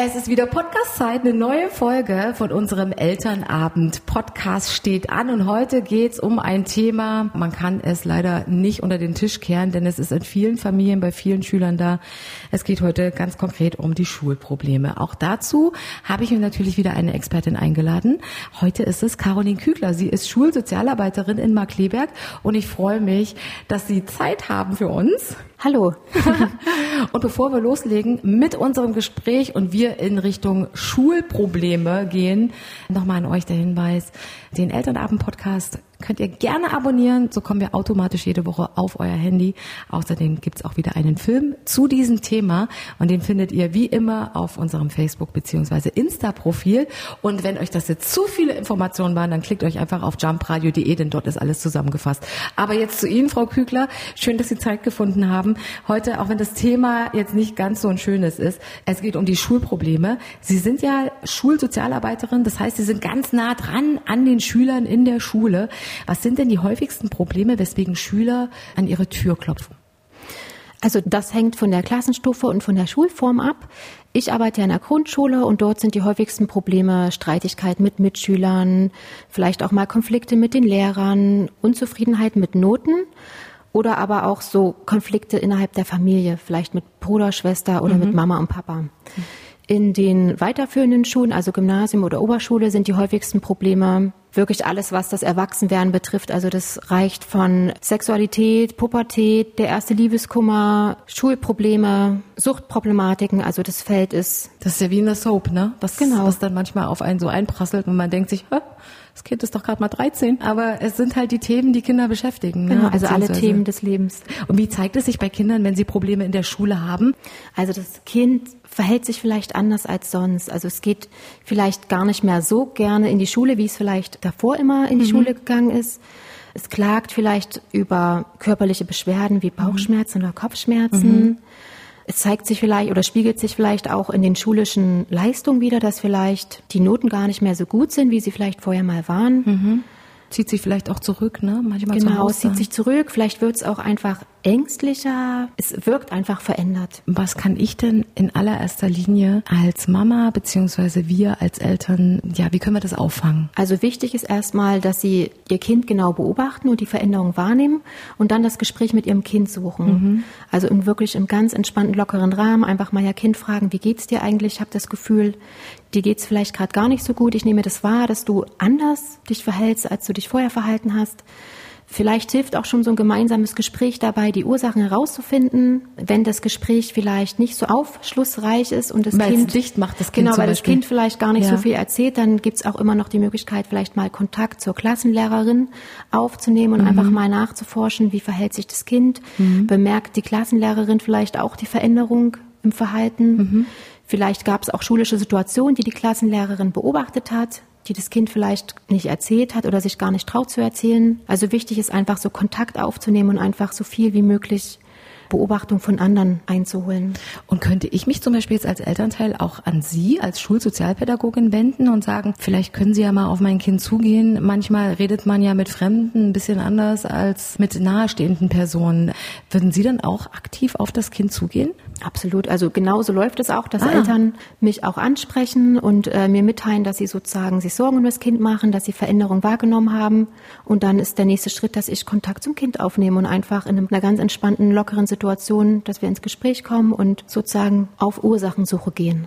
Es ist wieder Podcast-Zeit, eine neue Folge von unserem Elternabend. Podcast steht an und heute geht's um ein Thema, man kann es leider nicht unter den Tisch kehren, denn es ist in vielen Familien, bei vielen Schülern da. Es geht heute ganz konkret um die Schulprobleme. Auch dazu habe ich mir natürlich wieder eine Expertin eingeladen. Heute ist es Caroline Kügler. Sie ist Schulsozialarbeiterin in Markleberg und ich freue mich, dass Sie Zeit haben für uns. Hallo. und bevor wir loslegen mit unserem Gespräch und wir in Richtung Schulprobleme gehen, nochmal an euch der Hinweis, den Elternabend-Podcast könnt ihr gerne abonnieren. So kommen wir automatisch jede Woche auf euer Handy. Außerdem gibt's auch wieder einen Film zu diesem Thema und den findet ihr wie immer auf unserem Facebook- bzw. Insta-Profil. Und wenn euch das jetzt zu viele Informationen waren, dann klickt euch einfach auf jumpradio.de, denn dort ist alles zusammengefasst. Aber jetzt zu Ihnen, Frau Kügler. Schön, dass Sie Zeit gefunden haben. Heute, auch wenn das Thema jetzt nicht ganz so ein schönes ist, es geht um die Schulprobleme. Sie sind ja Schulsozialarbeiterin, das heißt, Sie sind ganz nah dran an den Schülern in der Schule. Was sind denn die häufigsten Probleme, weswegen Schüler an ihre Tür klopfen? Also das hängt von der Klassenstufe und von der Schulform ab. Ich arbeite ja in der Grundschule und dort sind die häufigsten Probleme Streitigkeit mit Mitschülern, vielleicht auch mal Konflikte mit den Lehrern, Unzufriedenheit mit Noten oder aber auch so Konflikte innerhalb der Familie, vielleicht mit Bruder, Schwester oder mhm. mit Mama und Papa. In den weiterführenden Schulen, also Gymnasium oder Oberschule, sind die häufigsten Probleme wirklich alles, was das Erwachsenwerden betrifft. Also das reicht von Sexualität, Pubertät, der erste Liebeskummer, Schulprobleme, Suchtproblematiken. Also das Feld ist. Das ist ja wie in der Soap, ne? Was, genau. was dann manchmal auf einen so einprasselt und man denkt sich, Hä? Das Kind ist doch gerade mal 13. Aber es sind halt die Themen, die Kinder beschäftigen. Ne? Genau, also alle Themen des Lebens. Und wie zeigt es sich bei Kindern, wenn sie Probleme in der Schule haben? Also das Kind verhält sich vielleicht anders als sonst. Also es geht vielleicht gar nicht mehr so gerne in die Schule, wie es vielleicht davor immer in die mhm. Schule gegangen ist. Es klagt vielleicht über körperliche Beschwerden wie Bauchschmerzen mhm. oder Kopfschmerzen. Mhm. Es zeigt sich vielleicht oder spiegelt sich vielleicht auch in den schulischen Leistungen wieder, dass vielleicht die Noten gar nicht mehr so gut sind, wie sie vielleicht vorher mal waren. Mhm. Zieht sich vielleicht auch zurück, ne? Manchmal genau, zieht sich zurück. Vielleicht wird es auch einfach ängstlicher. Es wirkt einfach verändert. Was kann ich denn in allererster Linie als Mama beziehungsweise wir als Eltern, ja, wie können wir das auffangen? Also wichtig ist erstmal, dass Sie Ihr Kind genau beobachten und die Veränderung wahrnehmen und dann das Gespräch mit Ihrem Kind suchen. Mhm. Also in wirklich im ganz entspannten, lockeren Rahmen einfach mal Ihr Kind fragen, wie geht's dir eigentlich? Ich habe das Gefühl, dir geht's vielleicht gerade gar nicht so gut. Ich nehme das wahr, dass du anders dich verhältst, als du dich vorher verhalten hast. Vielleicht hilft auch schon so ein gemeinsames Gespräch dabei, die Ursachen herauszufinden. Wenn das Gespräch vielleicht nicht so aufschlussreich ist und das weil Kind dicht macht, das Kind genau, weil das Kind vielleicht gar nicht ja. so viel erzählt, dann gibt's auch immer noch die Möglichkeit, vielleicht mal Kontakt zur Klassenlehrerin aufzunehmen und mhm. einfach mal nachzuforschen, wie verhält sich das Kind. Mhm. Bemerkt die Klassenlehrerin vielleicht auch die Veränderung im Verhalten. Mhm. Vielleicht gab es auch schulische Situationen, die die Klassenlehrerin beobachtet hat die das Kind vielleicht nicht erzählt hat oder sich gar nicht traut zu erzählen. Also wichtig ist einfach so Kontakt aufzunehmen und einfach so viel wie möglich Beobachtung von anderen einzuholen. Und könnte ich mich zum Beispiel jetzt als Elternteil auch an Sie als Schulsozialpädagogin wenden und sagen, vielleicht können Sie ja mal auf mein Kind zugehen. Manchmal redet man ja mit Fremden ein bisschen anders als mit nahestehenden Personen. Würden Sie dann auch aktiv auf das Kind zugehen? Absolut. Also genauso läuft es auch, dass ah. Eltern mich auch ansprechen und äh, mir mitteilen, dass sie sozusagen sich Sorgen um das Kind machen, dass sie Veränderungen wahrgenommen haben. Und dann ist der nächste Schritt, dass ich Kontakt zum Kind aufnehme und einfach in einer ganz entspannten, lockeren Situation dass wir ins Gespräch kommen und sozusagen auf Ursachensuche gehen.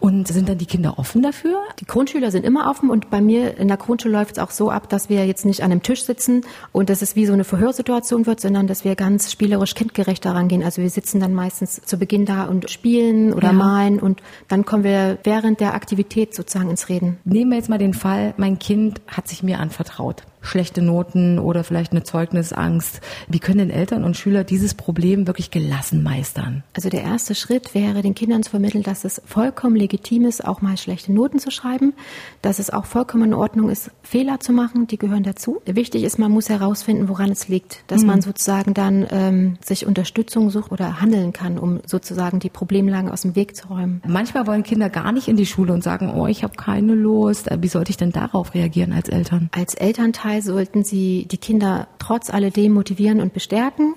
Und sind dann die Kinder offen dafür? Die Grundschüler sind immer offen und bei mir in der Grundschule läuft es auch so ab, dass wir jetzt nicht an einem Tisch sitzen und dass es wie so eine Verhörsituation wird, sondern dass wir ganz spielerisch kindgerecht daran gehen. Also wir sitzen dann meistens zu Beginn da und spielen oder ja. malen und dann kommen wir während der Aktivität sozusagen ins Reden. Nehmen wir jetzt mal den Fall, mein Kind hat sich mir anvertraut schlechte Noten oder vielleicht eine Zeugnisangst. Wie können denn Eltern und Schüler dieses Problem wirklich gelassen meistern? Also der erste Schritt wäre, den Kindern zu vermitteln, dass es vollkommen legitim ist, auch mal schlechte Noten zu schreiben, dass es auch vollkommen in Ordnung ist, Fehler zu machen, die gehören dazu. Wichtig ist, man muss herausfinden, woran es liegt, dass mhm. man sozusagen dann ähm, sich Unterstützung sucht oder handeln kann, um sozusagen die Problemlagen aus dem Weg zu räumen. Manchmal wollen Kinder gar nicht in die Schule und sagen, oh, ich habe keine Lust. Wie sollte ich denn darauf reagieren als Eltern? Als Elternteil sollten Sie die Kinder trotz alledem motivieren und bestärken.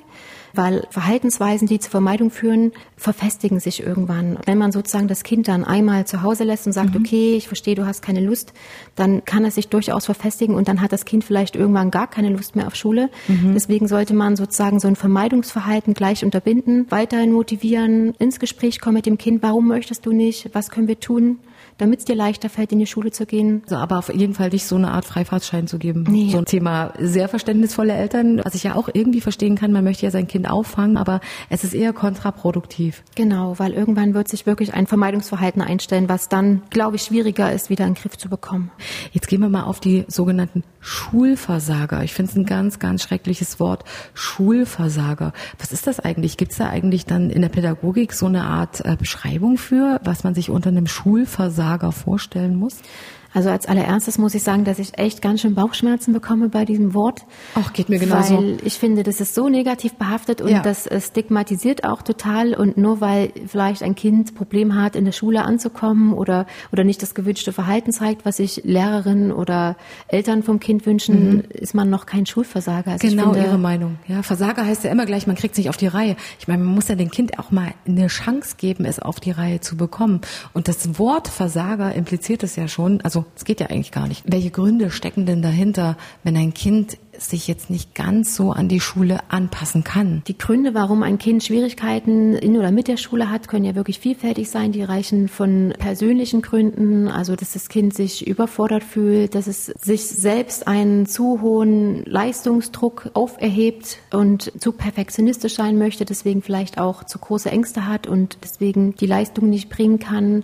weil Verhaltensweisen, die zur Vermeidung führen, verfestigen sich irgendwann. Wenn man sozusagen das Kind dann einmal zu Hause lässt und sagt, mhm. okay, ich verstehe, du hast keine Lust, dann kann es sich durchaus verfestigen und dann hat das Kind vielleicht irgendwann gar keine Lust mehr auf Schule. Mhm. Deswegen sollte man sozusagen so ein Vermeidungsverhalten gleich unterbinden, weiterhin motivieren, ins Gespräch kommen mit dem Kind, warum möchtest du nicht, was können wir tun? Damit es dir leichter fällt, in die Schule zu gehen. Also aber auf jeden Fall nicht so eine Art Freifahrtschein zu geben. Nee. So ein Thema sehr verständnisvolle Eltern, was ich ja auch irgendwie verstehen kann, man möchte ja sein Kind auffangen, aber es ist eher kontraproduktiv. Genau, weil irgendwann wird sich wirklich ein Vermeidungsverhalten einstellen, was dann, glaube ich, schwieriger ist, wieder in den Griff zu bekommen. Jetzt gehen wir mal auf die sogenannten Schulversager. Ich finde es ein ganz, ganz schreckliches Wort. Schulversager. Was ist das eigentlich? Gibt es da eigentlich dann in der Pädagogik so eine Art äh, Beschreibung für, was man sich unter einem Schulversager vorstellen muss? Also als allererstes muss ich sagen, dass ich echt ganz schön Bauchschmerzen bekomme bei diesem Wort. Ach, geht mir genauso. Weil ich finde, das ist so negativ behaftet und ja. das stigmatisiert auch total. Und nur weil vielleicht ein Kind Problem hat, in der Schule anzukommen oder, oder nicht das gewünschte Verhalten zeigt, was sich Lehrerinnen oder Eltern vom Kind wünschen, mhm. ist man noch kein Schulversager. Also genau, finde, Ihre Meinung. Ja, Versager heißt ja immer gleich, man kriegt sich auf die Reihe. Ich meine, man muss ja dem Kind auch mal eine Chance geben, es auf die Reihe zu bekommen. Und das Wort Versager impliziert es ja schon. Also es geht ja eigentlich gar nicht. Welche Gründe stecken denn dahinter, wenn ein Kind sich jetzt nicht ganz so an die Schule anpassen kann. Die Gründe, warum ein Kind Schwierigkeiten in oder mit der Schule hat, können ja wirklich vielfältig sein. Die reichen von persönlichen Gründen, also dass das Kind sich überfordert fühlt, dass es sich selbst einen zu hohen Leistungsdruck auferhebt und zu perfektionistisch sein möchte, deswegen vielleicht auch zu große Ängste hat und deswegen die Leistung nicht bringen kann.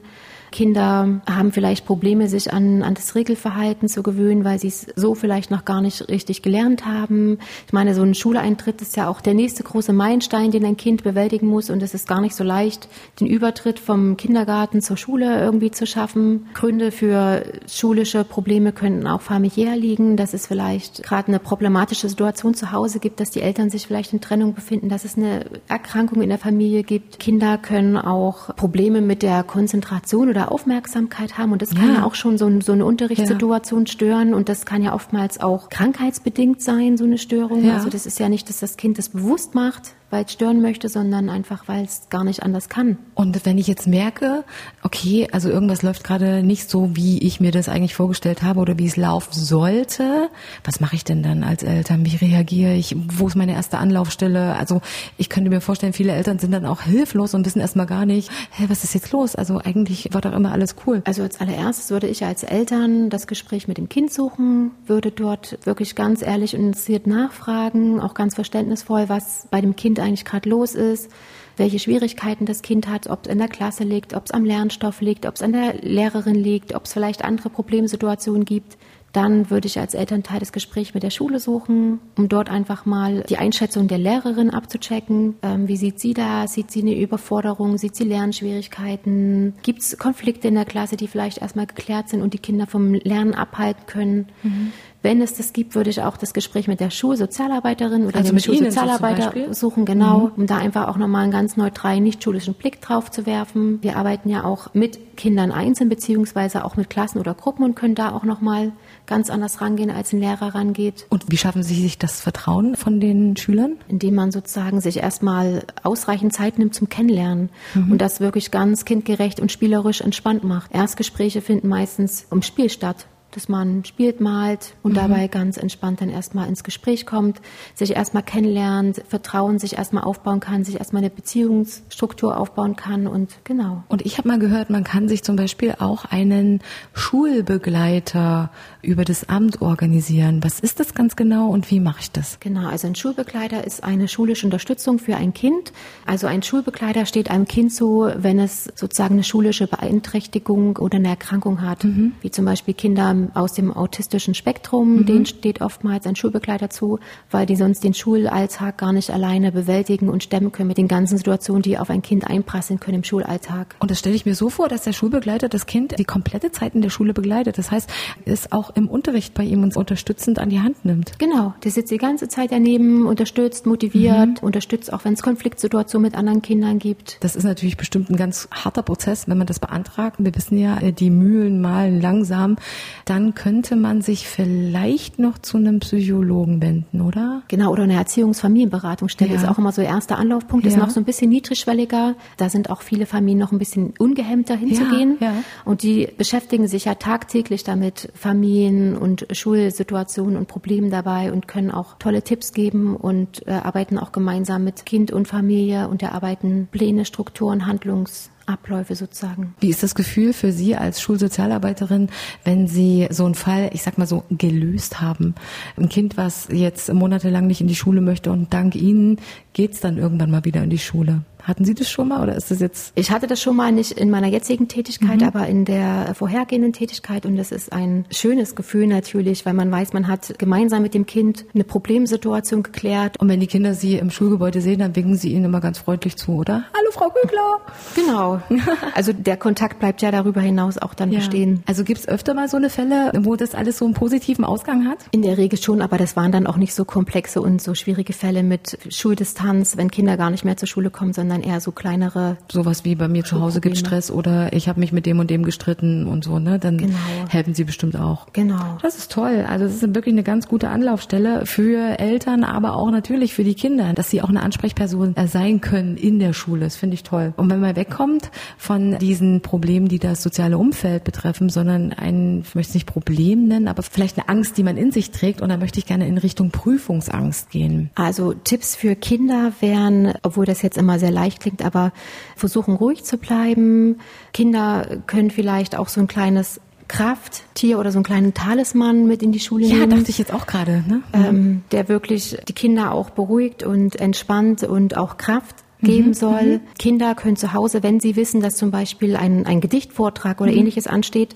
Kinder haben vielleicht Probleme, sich an, an das Regelverhalten zu gewöhnen, weil sie es so vielleicht noch gar nicht richtig gelernt haben. Ich meine, so ein Schuleintritt ist ja auch der nächste große Meilenstein, den ein Kind bewältigen muss. Und es ist gar nicht so leicht, den Übertritt vom Kindergarten zur Schule irgendwie zu schaffen. Gründe für schulische Probleme könnten auch familiär liegen, dass es vielleicht gerade eine problematische Situation zu Hause gibt, dass die Eltern sich vielleicht in Trennung befinden, dass es eine Erkrankung in der Familie gibt. Kinder können auch Probleme mit der Konzentration oder Aufmerksamkeit haben und das kann ja, ja auch schon so, so, eine Unterrichtssituation ja. stören und das kann ja oftmals auch krankheitsbedingt sein, so eine Störung. Ja. Also das ist ja nicht, dass das Kind das bewusst macht, weil es stören möchte, sondern einfach, weil es gar nicht anders kann. Und wenn ich jetzt merke, okay, also irgendwas läuft gerade nicht so, wie ich mir das eigentlich vorgestellt habe oder wie es laufen sollte, was mache ich denn dann als Eltern? Wie reagiere ich? Wo ist meine erste Anlaufstelle? Also ich könnte mir vorstellen, viele Eltern sind dann auch hilflos und wissen erstmal gar nicht, hey, was ist jetzt los? Also eigentlich war doch immer alles cool. Also als allererstes würde ich als Eltern das Gespräch mit dem Kind suchen, würde dort wirklich ganz ehrlich und interessiert nachfragen, auch ganz verständnisvoll, was bei dem Kind eigentlich gerade los ist, welche Schwierigkeiten das Kind hat, ob es in der Klasse liegt, ob es am Lernstoff liegt, ob es an der Lehrerin liegt, ob es vielleicht andere Problemsituationen gibt. Dann würde ich als Elternteil das Gespräch mit der Schule suchen, um dort einfach mal die Einschätzung der Lehrerin abzuchecken. Ähm, wie sieht sie da? Sieht sie eine Überforderung? Sieht sie Lernschwierigkeiten? Gibt es Konflikte in der Klasse, die vielleicht erstmal geklärt sind und die Kinder vom Lernen abhalten können? Mhm. Wenn es das gibt, würde ich auch das Gespräch mit der Schulsozialarbeiterin oder also dem Schulsozialarbeiter suchen, genau, mhm. um da einfach auch nochmal einen ganz neutralen, nicht schulischen Blick drauf zu werfen. Wir arbeiten ja auch mit Kindern einzeln beziehungsweise auch mit Klassen oder Gruppen und können da auch nochmal ganz anders rangehen, als ein Lehrer rangeht. Und wie schaffen Sie sich das Vertrauen von den Schülern? Indem man sozusagen sich erstmal ausreichend Zeit nimmt zum Kennenlernen mhm. und das wirklich ganz kindgerecht und spielerisch entspannt macht. Erstgespräche finden meistens im Spiel statt dass man spielt, malt und mhm. dabei ganz entspannt dann erstmal ins Gespräch kommt, sich erstmal kennenlernt, Vertrauen sich erstmal aufbauen kann, sich erstmal eine Beziehungsstruktur aufbauen kann und genau. Und ich habe mal gehört, man kann sich zum Beispiel auch einen Schulbegleiter über das Amt organisieren. Was ist das ganz genau und wie mache ich das? Genau, also ein Schulbegleiter ist eine schulische Unterstützung für ein Kind. Also ein Schulbegleiter steht einem Kind so, wenn es sozusagen eine schulische Beeinträchtigung oder eine Erkrankung hat, mhm. wie zum Beispiel Kinder aus dem autistischen Spektrum, mhm. denen steht oftmals ein Schulbegleiter zu, weil die sonst den Schulalltag gar nicht alleine bewältigen und stemmen können mit den ganzen Situationen, die auf ein Kind einprasseln können im Schulalltag. Und das stelle ich mir so vor, dass der Schulbegleiter das Kind die komplette Zeit in der Schule begleitet. Das heißt, es auch im Unterricht bei ihm uns unterstützend an die Hand nimmt. Genau, der sitzt die ganze Zeit daneben, unterstützt, motiviert, mhm. unterstützt auch, wenn es Konfliktsituationen mit anderen Kindern gibt. Das ist natürlich bestimmt ein ganz harter Prozess, wenn man das beantragt. Wir wissen ja, die Mühlen malen langsam. Da dann könnte man sich vielleicht noch zu einem Psychologen wenden, oder? Genau, oder eine Erziehungsfamilienberatungsstelle ja. ist auch immer so der erste Anlaufpunkt, ja. ist noch so ein bisschen niedrigschwelliger. Da sind auch viele Familien noch ein bisschen ungehemmter hinzugehen. Ja, ja. Und die beschäftigen sich ja tagtäglich damit, Familien und Schulsituationen und Problemen dabei und können auch tolle Tipps geben und äh, arbeiten auch gemeinsam mit Kind und Familie und erarbeiten Pläne, Strukturen, Handlungs Abläufe sozusagen. Wie ist das Gefühl für Sie als Schulsozialarbeiterin, wenn Sie so einen Fall, ich sag mal so, gelöst haben? Ein Kind, was jetzt monatelang nicht in die Schule möchte und dank Ihnen geht es dann irgendwann mal wieder in die Schule. Hatten Sie das schon mal oder ist das jetzt? Ich hatte das schon mal nicht in meiner jetzigen Tätigkeit, mhm. aber in der vorhergehenden Tätigkeit und das ist ein schönes Gefühl natürlich, weil man weiß, man hat gemeinsam mit dem Kind eine Problemsituation geklärt. Und wenn die Kinder Sie im Schulgebäude sehen, dann winken Sie ihnen immer ganz freundlich zu, oder? Hallo Frau Kügler. Genau. Also der Kontakt bleibt ja darüber hinaus auch dann ja. bestehen. Also gibt es öfter mal so eine Fälle, wo das alles so einen positiven Ausgang hat? In der Regel schon, aber das waren dann auch nicht so komplexe und so schwierige Fälle mit Schuldistanz, wenn Kinder gar nicht mehr zur Schule kommen, sondern sondern eher so kleinere. Sowas wie bei mir zu Hause gibt Stress oder ich habe mich mit dem und dem gestritten und so, ne? Dann genau. helfen sie bestimmt auch. Genau. Das ist toll. Also es ist wirklich eine ganz gute Anlaufstelle für Eltern, aber auch natürlich für die Kinder, dass sie auch eine Ansprechperson sein können in der Schule. Das finde ich toll. Und wenn man wegkommt von diesen Problemen, die das soziale Umfeld betreffen, sondern ein, ich möchte es nicht Problem nennen, aber vielleicht eine Angst, die man in sich trägt. Und da möchte ich gerne in Richtung Prüfungsangst gehen. Also Tipps für Kinder wären, obwohl das jetzt immer sehr leicht klingt, aber versuchen ruhig zu bleiben. Kinder können vielleicht auch so ein kleines Krafttier oder so einen kleinen Talisman mit in die Schule ja, nehmen. Ja, dachte ich jetzt auch gerade. Ne? Ähm, der wirklich die Kinder auch beruhigt und entspannt und auch Kraft geben mhm, soll. Mhm. Kinder können zu Hause, wenn sie wissen, dass zum Beispiel ein, ein Gedichtvortrag oder mhm. ähnliches ansteht,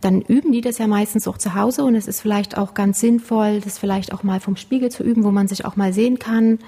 dann üben die das ja meistens auch zu Hause und es ist vielleicht auch ganz sinnvoll, das vielleicht auch mal vom Spiegel zu üben, wo man sich auch mal sehen kann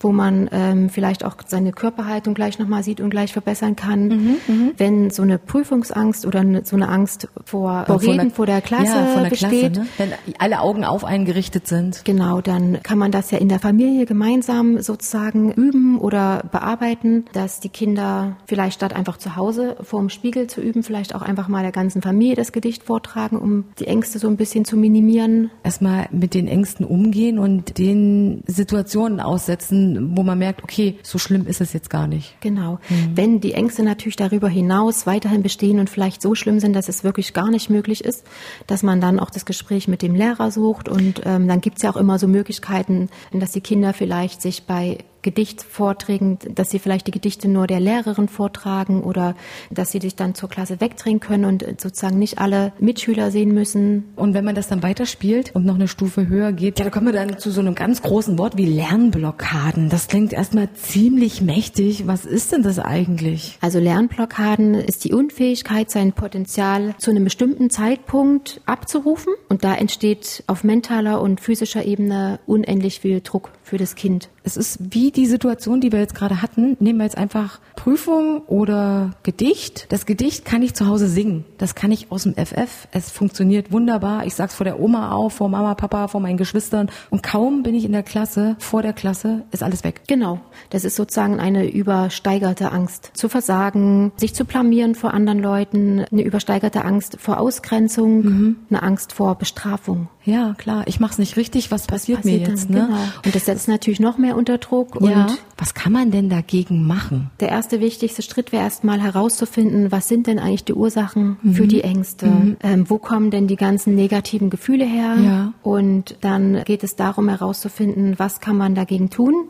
wo man ähm, vielleicht auch seine Körperhaltung gleich nochmal sieht und gleich verbessern kann. Mhm, mhm, Wenn so eine Prüfungsangst oder eine, so eine Angst vor, vor Reden der, vor der Klasse ja, vor der besteht. Klasse, ne? Wenn alle Augen auf einen gerichtet sind. Genau, dann kann man das ja in der Familie gemeinsam sozusagen üben oder bearbeiten, dass die Kinder vielleicht statt einfach zu Hause vor dem Spiegel zu üben, vielleicht auch einfach mal der ganzen Familie das Gedicht vortragen, um die Ängste so ein bisschen zu minimieren. Erstmal mit den Ängsten umgehen und den Situationen aussetzen, wo man merkt, okay, so schlimm ist es jetzt gar nicht. Genau. Mhm. Wenn die Ängste natürlich darüber hinaus weiterhin bestehen und vielleicht so schlimm sind, dass es wirklich gar nicht möglich ist, dass man dann auch das Gespräch mit dem Lehrer sucht und ähm, dann gibt es ja auch immer so Möglichkeiten, dass die Kinder vielleicht sich bei Gedichtvorträgen, dass sie vielleicht die Gedichte nur der Lehrerin vortragen oder dass sie sich dann zur Klasse wegdrehen können und sozusagen nicht alle Mitschüler sehen müssen. Und wenn man das dann weiterspielt und noch eine Stufe höher geht, ja, da kommen wir dann zu so einem ganz großen Wort wie Lernblockaden. Das klingt erstmal ziemlich mächtig. Was ist denn das eigentlich? Also Lernblockaden ist die Unfähigkeit, sein Potenzial zu einem bestimmten Zeitpunkt abzurufen und da entsteht auf mentaler und physischer Ebene unendlich viel Druck für das Kind. Es ist wie die Situation, die wir jetzt gerade hatten. Nehmen wir jetzt einfach Prüfung oder Gedicht. Das Gedicht kann ich zu Hause singen. Das kann ich aus dem FF. Es funktioniert wunderbar. Ich sag's vor der Oma auf, vor Mama, Papa, vor meinen Geschwistern. Und kaum bin ich in der Klasse, vor der Klasse, ist alles weg. Genau. Das ist sozusagen eine übersteigerte Angst. Zu versagen, sich zu blamieren vor anderen Leuten, eine übersteigerte Angst vor Ausgrenzung, mhm. eine Angst vor Bestrafung. Ja, klar. Ich mach's nicht richtig. Was, was passiert, passiert, mir jetzt? Dann, ne? Genau. Und das setzt natürlich noch mehr unter Druck. Ja. Und was kann man denn dagegen machen? Der erste wichtigste Schritt wäre erstmal herauszufinden, was sind denn eigentlich die Ursachen mhm. für die Ängste? Mhm. Ähm, wo kommen denn die ganzen negativen Gefühle her? Ja. Und dann geht es darum herauszufinden, was kann man dagegen tun?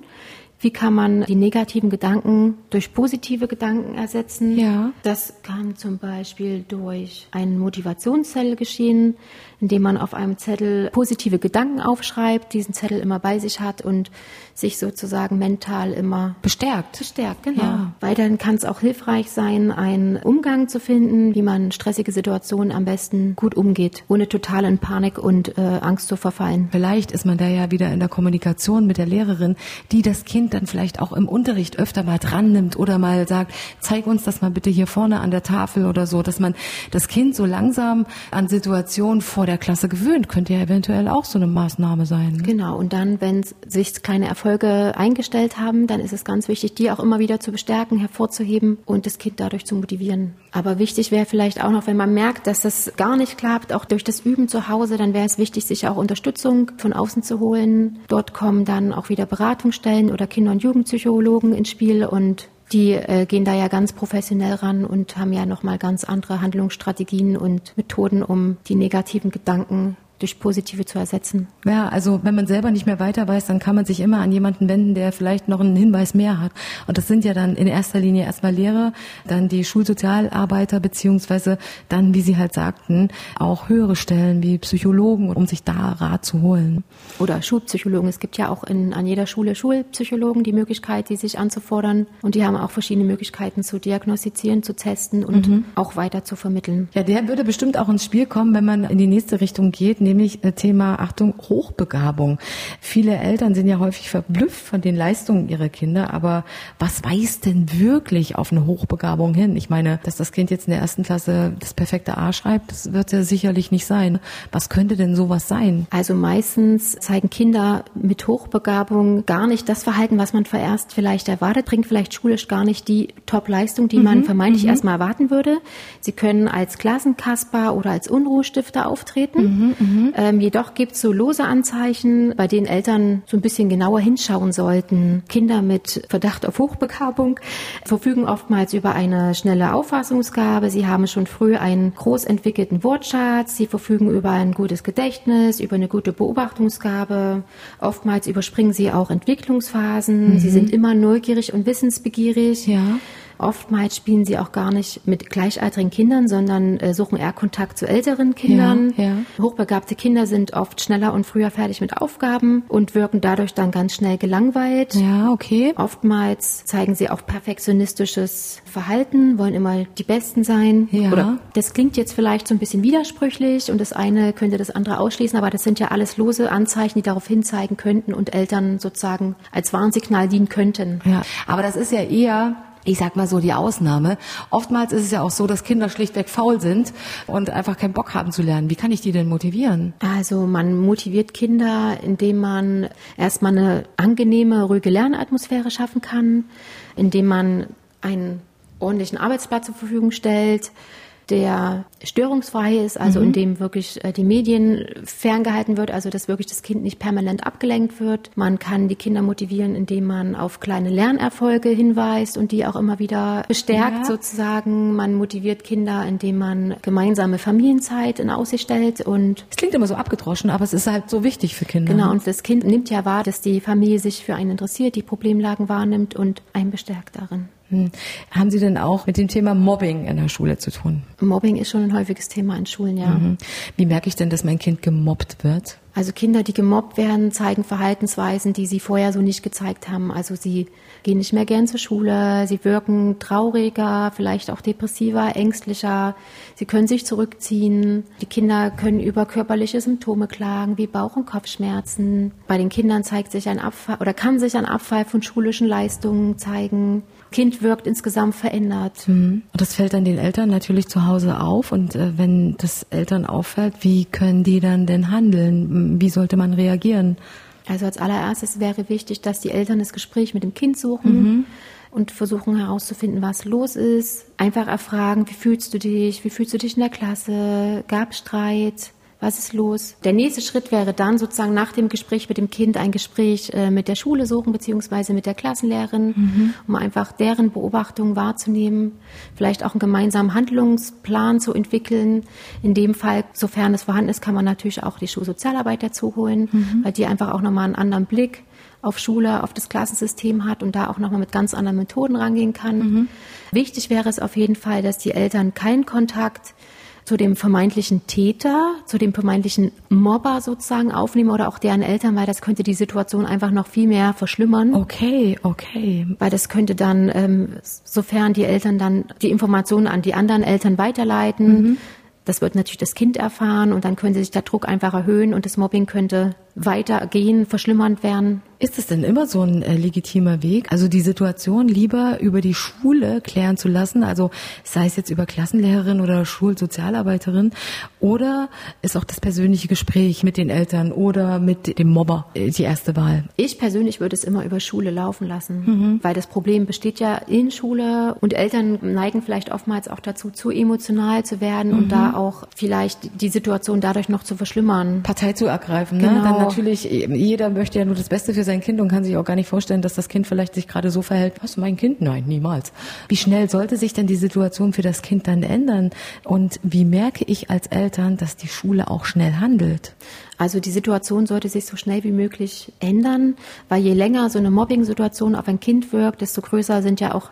Wie kann man die negativen Gedanken durch positive Gedanken ersetzen? Ja. Das kann zum Beispiel durch einen Motivationszettel geschehen, indem man auf einem Zettel positive Gedanken aufschreibt, diesen Zettel immer bei sich hat und sich sozusagen mental immer bestärkt. Bestärkt, genau. Ja. Weil dann kann es auch hilfreich sein, einen Umgang zu finden, wie man stressige Situationen am besten gut umgeht, ohne total in Panik und äh, Angst zu verfallen. Vielleicht ist man da ja wieder in der Kommunikation mit der Lehrerin, die das Kind dann vielleicht auch im Unterricht öfter mal dran nimmt oder mal sagt, zeig uns das mal bitte hier vorne an der Tafel oder so, dass man das Kind so langsam an Situationen vor der Klasse gewöhnt, könnte ja eventuell auch so eine Maßnahme sein. Genau, und dann, wenn sich kleine Erfolge eingestellt haben, dann ist es ganz wichtig, die auch immer wieder zu bestärken, hervorzuheben und das Kind dadurch zu motivieren. Aber wichtig wäre vielleicht auch noch, wenn man merkt, dass das gar nicht klappt, auch durch das Üben zu Hause, dann wäre es wichtig, sich auch Unterstützung von außen zu holen. Dort kommen dann auch wieder Beratungsstellen oder Kinder- und Jugendpsychologen ins Spiel und die äh, gehen da ja ganz professionell ran und haben ja nochmal ganz andere Handlungsstrategien und Methoden, um die negativen Gedanken durch positive zu ersetzen. Ja, also wenn man selber nicht mehr weiter weiß, dann kann man sich immer an jemanden wenden, der vielleicht noch einen Hinweis mehr hat. Und das sind ja dann in erster Linie erstmal Lehrer, dann die Schulsozialarbeiter, beziehungsweise dann, wie Sie halt sagten, auch höhere Stellen wie Psychologen, um sich da Rat zu holen. Oder Schulpsychologen. Es gibt ja auch in, an jeder Schule Schulpsychologen die Möglichkeit, die sich anzufordern. Und die haben auch verschiedene Möglichkeiten zu diagnostizieren, zu testen und mhm. auch weiter zu vermitteln. Ja, der würde bestimmt auch ins Spiel kommen, wenn man in die nächste Richtung geht, nämlich äh, Thema, Achtung, Hochbegabung. Viele Eltern sind ja häufig verblüfft von den Leistungen ihrer Kinder, aber was weist denn wirklich auf eine Hochbegabung hin? Ich meine, dass das Kind jetzt in der ersten Klasse das perfekte A schreibt, das wird ja sicherlich nicht sein. Was könnte denn sowas sein? Also meistens zeigen Kinder mit Hochbegabung gar nicht das Verhalten, was man vorerst vielleicht erwartet, bringt vielleicht schulisch gar nicht die Top-Leistung, die mhm. man vermeintlich mhm. erstmal erwarten würde. Sie können als Klassenkasper oder als Unruhestifter auftreten. Mhm, mhm. Ähm, jedoch gibt es so lose Anzeichen, bei denen Eltern so ein bisschen genauer hinschauen sollten. Kinder mit Verdacht auf Hochbegabung verfügen oftmals über eine schnelle Auffassungsgabe. Sie haben schon früh einen groß entwickelten Wortschatz. Sie verfügen über ein gutes Gedächtnis, über eine gute Beobachtungsgabe. Oftmals überspringen sie auch Entwicklungsphasen. Mhm. Sie sind immer neugierig und wissensbegierig. Ja. Oftmals spielen sie auch gar nicht mit gleichaltrigen Kindern, sondern äh, suchen eher Kontakt zu älteren Kindern. Ja, ja. Hochbegabte Kinder sind oft schneller und früher fertig mit Aufgaben und wirken dadurch dann ganz schnell gelangweilt. Ja, okay. Oftmals zeigen sie auch perfektionistisches Verhalten, wollen immer die Besten sein. Ja. Oder das klingt jetzt vielleicht so ein bisschen widersprüchlich und das eine könnte das andere ausschließen, aber das sind ja alles lose Anzeichen, die darauf hinzeigen könnten und Eltern sozusagen als Warnsignal dienen könnten. Ja, aber das ist ja eher ich sag mal so die Ausnahme. Oftmals ist es ja auch so, dass Kinder schlichtweg faul sind und einfach keinen Bock haben zu lernen. Wie kann ich die denn motivieren? Also man motiviert Kinder, indem man erstmal eine angenehme, ruhige Lernatmosphäre schaffen kann, indem man einen ordentlichen Arbeitsplatz zur Verfügung stellt, der störungsfrei ist, also mhm. in dem wirklich äh, die Medien ferngehalten wird, also dass wirklich das Kind nicht permanent abgelenkt wird. Man kann die Kinder motivieren, indem man auf kleine Lernerfolge hinweist und die auch immer wieder bestärkt ja. sozusagen. Man motiviert Kinder, indem man gemeinsame Familienzeit in Aussicht stellt und es klingt immer so abgedroschen, aber es ist halt so wichtig für Kinder. Genau, und das Kind nimmt ja wahr, dass die Familie sich für einen interessiert, die Problemlagen wahrnimmt und einen bestärkt darin. Hm. Haben Sie denn auch mit dem Thema Mobbing in der Schule zu tun? Mobbing ist schon ein häufiges Thema in Schulen, ja. Mhm. Wie merke ich denn, dass mein Kind gemobbt wird? Also Kinder, die gemobbt werden, zeigen Verhaltensweisen, die sie vorher so nicht gezeigt haben. Also sie gehen nicht mehr gern zur Schule, sie wirken trauriger, vielleicht auch depressiver, ängstlicher, sie können sich zurückziehen. Die Kinder können über körperliche Symptome klagen, wie Bauch- und Kopfschmerzen. Bei den Kindern zeigt sich ein Abfall oder kann sich ein Abfall von schulischen Leistungen zeigen. Kind wirkt insgesamt verändert. Mhm. Und das fällt dann den Eltern natürlich zu Hause auf. Und äh, wenn das Eltern auffällt, wie können die dann denn handeln? Wie sollte man reagieren? Also als allererstes wäre wichtig, dass die Eltern das Gespräch mit dem Kind suchen. Mhm und versuchen herauszufinden, was los ist. Einfach erfragen, wie fühlst du dich? Wie fühlst du dich in der Klasse? Gab Streit? Was ist los? Der nächste Schritt wäre dann sozusagen nach dem Gespräch mit dem Kind ein Gespräch äh, mit der Schule suchen, beziehungsweise mit der Klassenlehrerin, mhm. um einfach deren Beobachtungen wahrzunehmen, vielleicht auch einen gemeinsamen Handlungsplan zu entwickeln. In dem Fall, sofern es vorhanden ist, kann man natürlich auch die Schulsozialarbeit dazu holen, mhm. weil die einfach auch nochmal einen anderen Blick auf Schule, auf das Klassensystem hat und da auch nochmal mit ganz anderen Methoden rangehen kann. Mhm. Wichtig wäre es auf jeden Fall, dass die Eltern keinen Kontakt zu dem vermeintlichen Täter, zu dem vermeintlichen Mobber sozusagen aufnehmen oder auch deren Eltern, weil das könnte die Situation einfach noch viel mehr verschlimmern. Okay, okay. Weil das könnte dann, ähm, sofern die Eltern dann die Informationen an die anderen Eltern weiterleiten, mhm. das wird natürlich das Kind erfahren und dann könnte sich der Druck einfach erhöhen und das Mobbing könnte weitergehen, verschlimmernd werden. Ist es denn immer so ein äh, legitimer Weg, also die Situation lieber über die Schule klären zu lassen, also sei es jetzt über Klassenlehrerin oder Schulsozialarbeiterin, oder ist auch das persönliche Gespräch mit den Eltern oder mit dem Mobber äh, die erste Wahl? Ich persönlich würde es immer über Schule laufen lassen, mhm. weil das Problem besteht ja in Schule und Eltern neigen vielleicht oftmals auch dazu, zu emotional zu werden mhm. und da auch vielleicht die Situation dadurch noch zu verschlimmern. Partei zu ergreifen, genau. ne? Dann natürlich, jeder möchte ja nur das Beste für sein Kind und kann sich auch gar nicht vorstellen, dass das Kind vielleicht sich gerade so verhält. Was, mein Kind? Nein, niemals. Wie schnell sollte sich denn die Situation für das Kind dann ändern? Und wie merke ich als Eltern, dass die Schule auch schnell handelt? Also die Situation sollte sich so schnell wie möglich ändern, weil je länger so eine Mobbing-Situation auf ein Kind wirkt, desto größer sind ja auch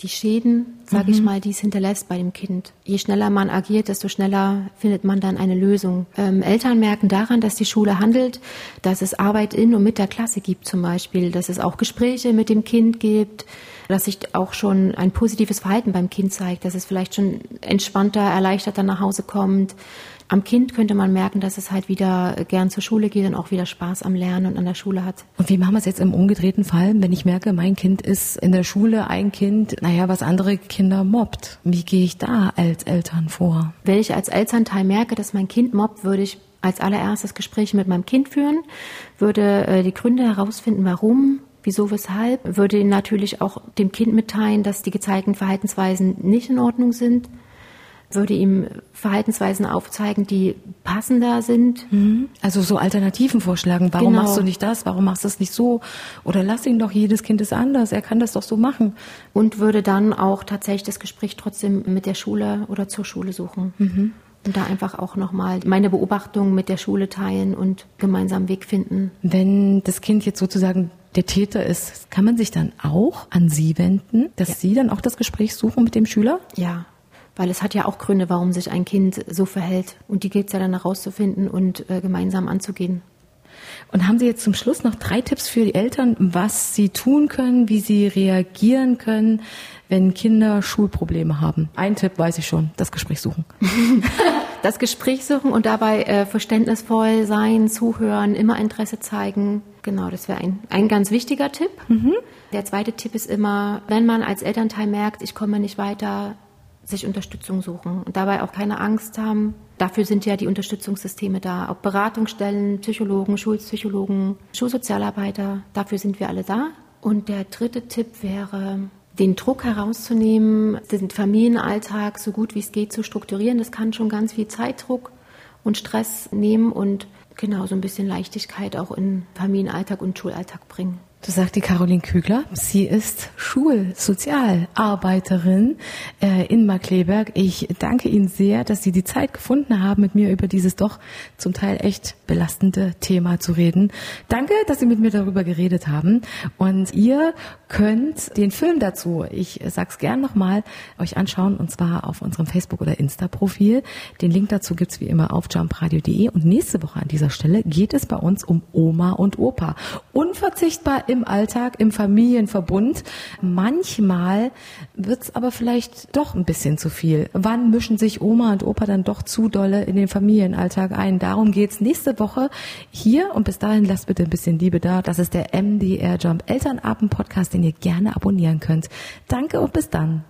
die Schäden, sage mhm. ich mal, die es hinterlässt bei dem Kind. Je schneller man agiert, desto schneller findet man dann eine Lösung. Ähm, Eltern merken daran, dass die Schule handelt, dass es Arbeit in und mit der Klasse gibt zum Beispiel, dass es auch Gespräche mit dem Kind gibt, dass sich auch schon ein positives Verhalten beim Kind zeigt, dass es vielleicht schon entspannter, erleichterter nach Hause kommt, am Kind könnte man merken, dass es halt wieder gern zur Schule geht und auch wieder Spaß am Lernen und an der Schule hat. Und wie machen wir es jetzt im umgedrehten Fall, wenn ich merke, mein Kind ist in der Schule ein Kind, naja, was andere Kinder mobbt? Wie gehe ich da als Eltern vor? Wenn ich als Elternteil merke, dass mein Kind mobbt, würde ich als allererstes Gespräche mit meinem Kind führen, würde äh, die Gründe herausfinden, warum, wieso, weshalb, würde natürlich auch dem Kind mitteilen, dass die gezeigten Verhaltensweisen nicht in Ordnung sind würde ihm Verhaltensweisen aufzeigen, die passender sind. Mhm. Also so Alternativen vorschlagen. Warum genau. machst du nicht das? Warum machst du es nicht so? Oder lass ihn doch, jedes Kind ist anders. Er kann das doch so machen. Und würde dann auch tatsächlich das Gespräch trotzdem mit der Schule oder zur Schule suchen. Mhm. Und da einfach auch nochmal meine Beobachtungen mit der Schule teilen und gemeinsam Weg finden. Wenn das Kind jetzt sozusagen der Täter ist, kann man sich dann auch an Sie wenden, dass ja. Sie dann auch das Gespräch suchen mit dem Schüler? Ja, weil es hat ja auch Gründe, warum sich ein Kind so verhält. Und die gilt es ja dann herauszufinden und äh, gemeinsam anzugehen. Und haben Sie jetzt zum Schluss noch drei Tipps für die Eltern, was sie tun können, wie sie reagieren können, wenn Kinder Schulprobleme haben? Ein Tipp weiß ich schon, das Gespräch suchen. das Gespräch suchen und dabei äh, verständnisvoll sein, zuhören, immer Interesse zeigen. Genau, das wäre ein, ein ganz wichtiger Tipp. Mhm. Der zweite Tipp ist immer, wenn man als Elternteil merkt, ich komme nicht weiter, sich Unterstützung suchen und dabei auch keine Angst haben. Dafür sind ja die Unterstützungssysteme da, ob Beratungsstellen, Psychologen, Schulpsychologen, Schulsozialarbeiter, dafür sind wir alle da. Und der dritte Tipp wäre, den Druck herauszunehmen, den Familienalltag so gut wie es geht zu strukturieren. Das kann schon ganz viel Zeitdruck und Stress nehmen und genau so ein bisschen Leichtigkeit auch in Familienalltag und Schulalltag bringen. Du sagst die Caroline Kügler. Sie ist Schulsozialarbeiterin äh, in Markleberg. Ich danke Ihnen sehr, dass Sie die Zeit gefunden haben, mit mir über dieses doch zum Teil echt belastende Thema zu reden. Danke, dass Sie mit mir darüber geredet haben. Und ihr könnt den Film dazu, ich sag's gern nochmal, euch anschauen und zwar auf unserem Facebook- oder Insta-Profil. Den Link dazu gibt's wie immer auf jumpradio.de. Und nächste Woche an dieser Stelle geht es bei uns um Oma und Opa. Unverzichtbar im Alltag, im Familienverbund. Manchmal wird's aber vielleicht doch ein bisschen zu viel. Wann mischen sich Oma und Opa dann doch zu dolle in den Familienalltag ein? Darum geht's nächste Woche hier und bis dahin lasst bitte ein bisschen Liebe da. Das ist der MDR Jump Elternabend Podcast, den ihr gerne abonnieren könnt. Danke und bis dann.